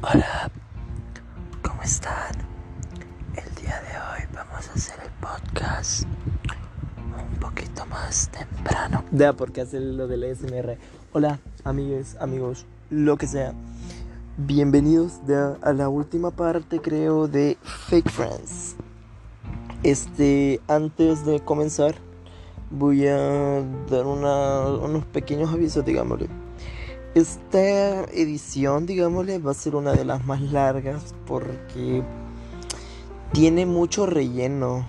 Hola, ¿cómo están? El día de hoy vamos a hacer el podcast un poquito más temprano. Ya, porque hace lo del SMR. Hola, amigos, amigos, lo que sea. Bienvenidos a la última parte, creo, de Fake Friends. Este, antes de comenzar, voy a dar unos pequeños avisos, digámosle. Esta edición, digámosle, va a ser una de las más largas porque tiene mucho relleno.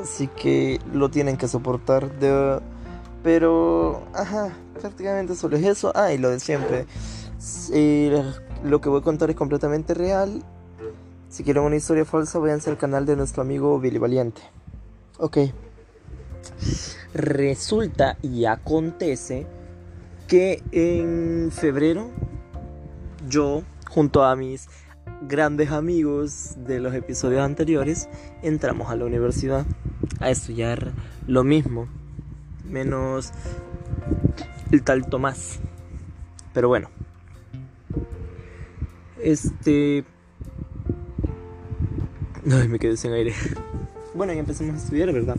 Así que lo tienen que soportar. De... Pero, ajá, prácticamente solo es eso. Ah, y lo de siempre. lo que voy a contar es completamente real. Si quieren una historia falsa, vayan al canal de nuestro amigo Billy Valiente. Ok. Resulta y acontece que en febrero yo, junto a mis grandes amigos de los episodios anteriores, entramos a la universidad a estudiar lo mismo, menos el tal Tomás. Pero bueno, este... Ay, me quedé sin aire. Bueno, y empezamos a estudiar, ¿verdad?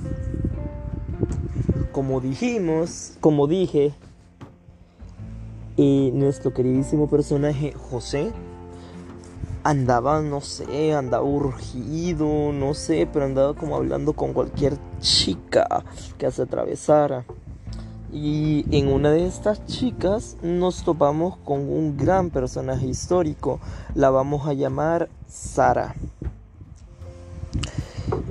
Como dijimos, como dije y nuestro queridísimo personaje José andaba, no sé, andaba urgido, no sé, pero andaba como hablando con cualquier chica que se atravesara. Y en una de estas chicas nos topamos con un gran personaje histórico. La vamos a llamar Sara.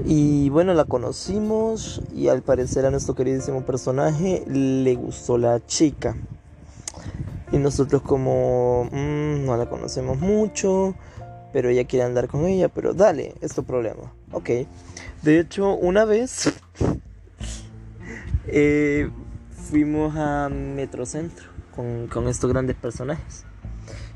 Y bueno, la conocimos y al parecer a nuestro queridísimo personaje le gustó la chica. Y nosotros como mm, no la conocemos mucho, pero ella quiere andar con ella, pero dale, es tu problema. Ok. De hecho, una vez eh, fuimos a Metrocentro con, con estos grandes personajes.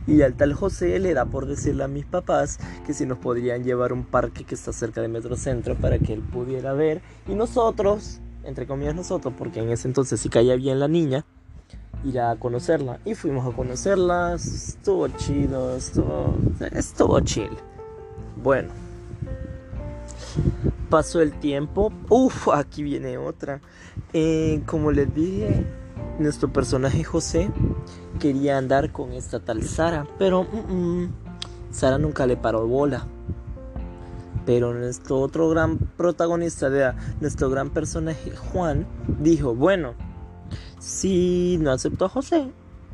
Y al tal José le da por decirle a mis papás que si nos podrían llevar a un parque que está cerca de Metrocentro para que él pudiera ver. Y nosotros, entre comillas nosotros, porque en ese entonces sí caía bien la niña, ir a conocerla. Y fuimos a conocerla, estuvo chido, estuvo, estuvo chill. Bueno, pasó el tiempo, uff, aquí viene otra. Eh, como les dije, nuestro personaje José quería andar con esta tal Sara, pero Sara nunca le paró bola. Pero nuestro otro gran protagonista, de nuestro gran personaje Juan, dijo, bueno, si no aceptó a José,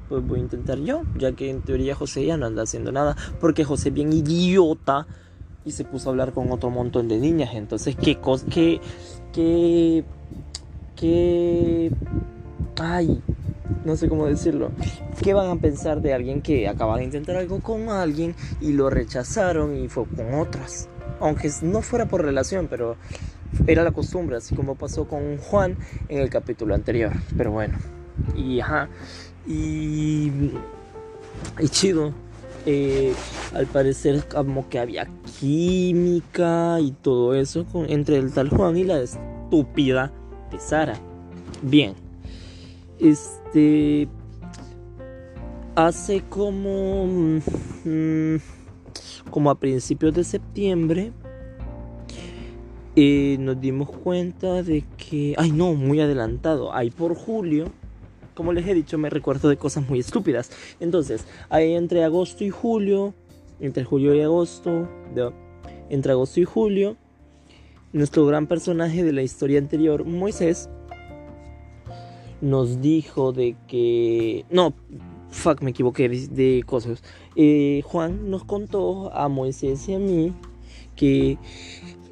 pues voy a intentar yo, ya que en teoría José ya no anda haciendo nada, porque José bien idiota y se puso a hablar con otro montón de niñas. Entonces, ¿qué cosa? ¿Qué? ¿Qué? ¿Qué? Ay, no sé cómo decirlo. ¿Qué van a pensar de alguien que acaba de intentar algo con alguien y lo rechazaron y fue con otras? Aunque no fuera por relación, pero era la costumbre, así como pasó con Juan en el capítulo anterior. Pero bueno, y ajá, y, y chido. Eh, al parecer como que había química y todo eso entre el tal Juan y la estúpida de Sara. Bien, este hace como mm, como a principios de septiembre nos dimos cuenta de que, ay no, muy adelantado, ahí por julio, como les he dicho, me recuerdo de cosas muy estúpidas. Entonces, ahí entre agosto y julio, entre julio y agosto, entre agosto y julio, nuestro gran personaje de la historia anterior, Moisés, nos dijo de que, no, fuck, me equivoqué de, cosas. Eh, Juan nos contó a Moisés y a mí que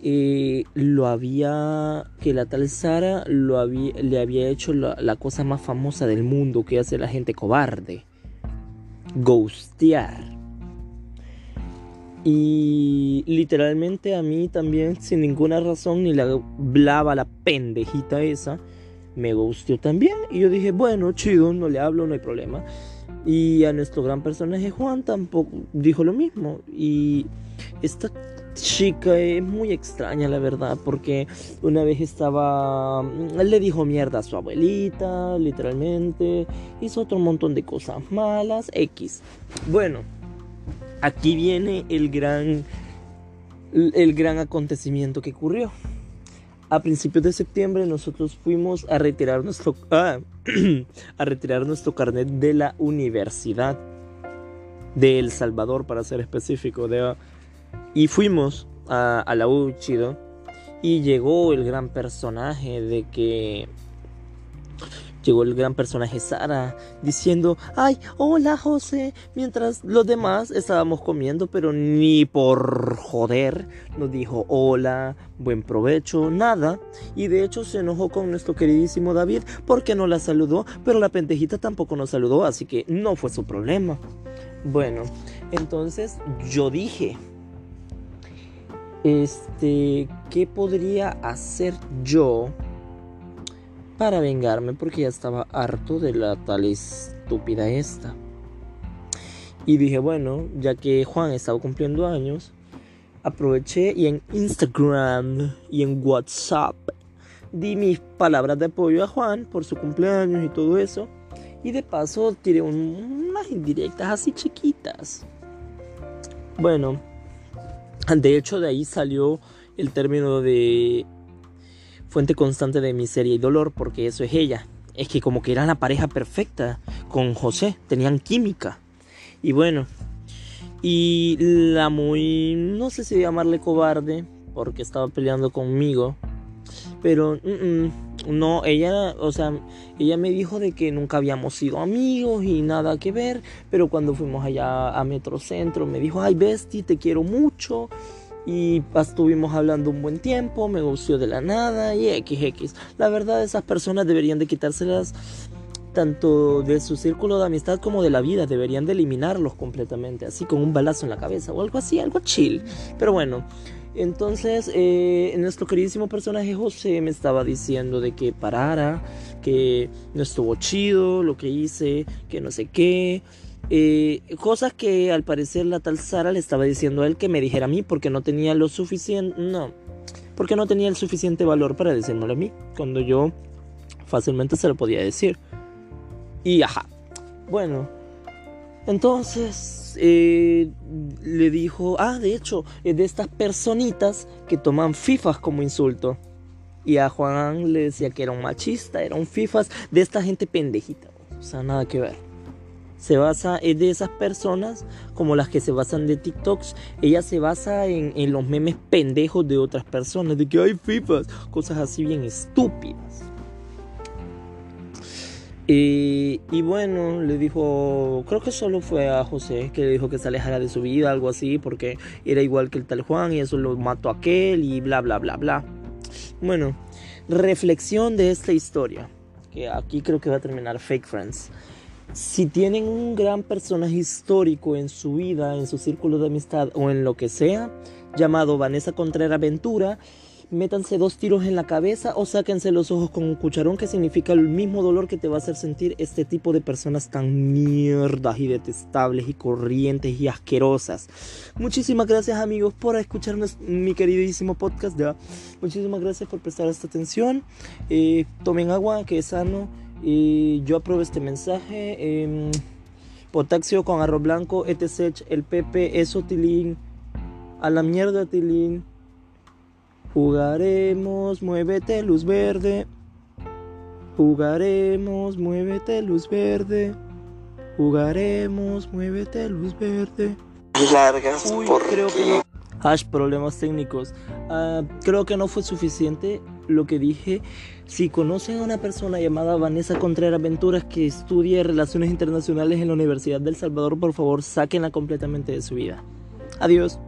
eh, lo había, que la tal Sara lo había, le había hecho la, cosa más famosa del mundo que hace la gente cobarde, ghostear. Y literalmente a mí también, sin ninguna razón, ni la blaba la pendejita esa, me ghosteó también. Y yo dije, bueno, chido, no le hablo, no hay problema. Y a nuestro gran personaje Juan tampoco dijo lo mismo. Y esta chica es muy extraña, la verdad, porque una vez estaba. Le dijo mierda a su abuelita, literalmente. Hizo otro montón de cosas malas. X. Bueno, aquí viene el gran, el gran acontecimiento que ocurrió. A principios de septiembre nosotros fuimos a retirar nuestro, ah, a retirar nuestro carnet de la universidad de El Salvador, para ser específico. De, y fuimos a, a la U Chido y llegó el gran personaje de que Llegó el gran personaje Sara diciendo, ay, hola José, mientras los demás estábamos comiendo, pero ni por joder nos dijo hola, buen provecho, nada. Y de hecho se enojó con nuestro queridísimo David porque no la saludó, pero la pendejita tampoco nos saludó, así que no fue su problema. Bueno, entonces yo dije, este, ¿qué podría hacer yo? para vengarme porque ya estaba harto de la tal estúpida esta. Y dije, bueno, ya que Juan estaba cumpliendo años, aproveché y en Instagram y en WhatsApp di mis palabras de apoyo a Juan por su cumpleaños y todo eso. Y de paso tiré unas indirectas así chiquitas. Bueno, de hecho de ahí salió el término de fuente constante de miseria y dolor, porque eso es ella. Es que como que eran la pareja perfecta con José, tenían química. Y bueno, y la muy, no sé si llamarle cobarde, porque estaba peleando conmigo, pero no, ella, o sea, ella me dijo de que nunca habíamos sido amigos y nada que ver, pero cuando fuimos allá a Metrocentro me dijo, ay Besti, te quiero mucho y estuvimos hablando un buen tiempo, me gustó de la nada y XX. La verdad esas personas deberían de quitárselas tanto de su círculo de amistad como de la vida, deberían de eliminarlos completamente, así con un balazo en la cabeza o algo así, algo chill. Pero bueno, entonces eh, nuestro queridísimo personaje José me estaba diciendo de que parara, que no estuvo chido lo que hice, que no sé qué. Eh, cosas que al parecer la tal Sara le estaba diciendo a él que me dijera a mí porque no tenía lo suficiente, no, porque no tenía el suficiente valor para decírmelo a mí, cuando yo fácilmente se lo podía decir. Y ajá, bueno, entonces eh, le dijo, ah, de hecho, es de estas personitas que toman FIFAs como insulto. Y a Juan le decía que era un machista, era un FIFAs de esta gente pendejita, o sea, nada que ver se basa, es de esas personas como las que se basan de TikToks. Ella se basa en, en los memes pendejos de otras personas, de que hay FIFAs, cosas así bien estúpidas. Y, bueno, le dijo, creo que solo fue a José que le dijo que se alejara de su vida, algo así, porque era igual que el tal Juan y eso lo mató a aquel y bla, bla, bla, bla. Bueno, reflexión de esta historia, que aquí creo que va a terminar Fake Friends. Si tienen un gran personaje histórico en su vida, en su círculo de amistad o en lo que sea, llamado Vanessa Contreras Ventura, métanse dos tiros en la cabeza o sáquense los ojos con un cucharón que significa el mismo dolor que te va a hacer sentir este tipo de personas tan mierdas y detestables y corrientes y asquerosas. Muchísimas gracias amigos por escucharme mi queridísimo podcast. Muchísimas gracias por prestar esta atención. Eh, tomen agua que es sano. Y yo apruebo este mensaje. Em, potasio con arroz blanco, etc. El Pepe es tilín. A la mierda, tilín. Jugaremos, muévete, luz verde. Jugaremos, muévete, luz verde. Jugaremos, muévete, luz verde. Largas por creo que Hash, problemas técnicos. Ah, creo que no fue suficiente lo que dije. Si conocen a una persona llamada Vanessa Contreras Venturas que estudia Relaciones Internacionales en la Universidad del Salvador, por favor, sáquenla completamente de su vida. Adiós.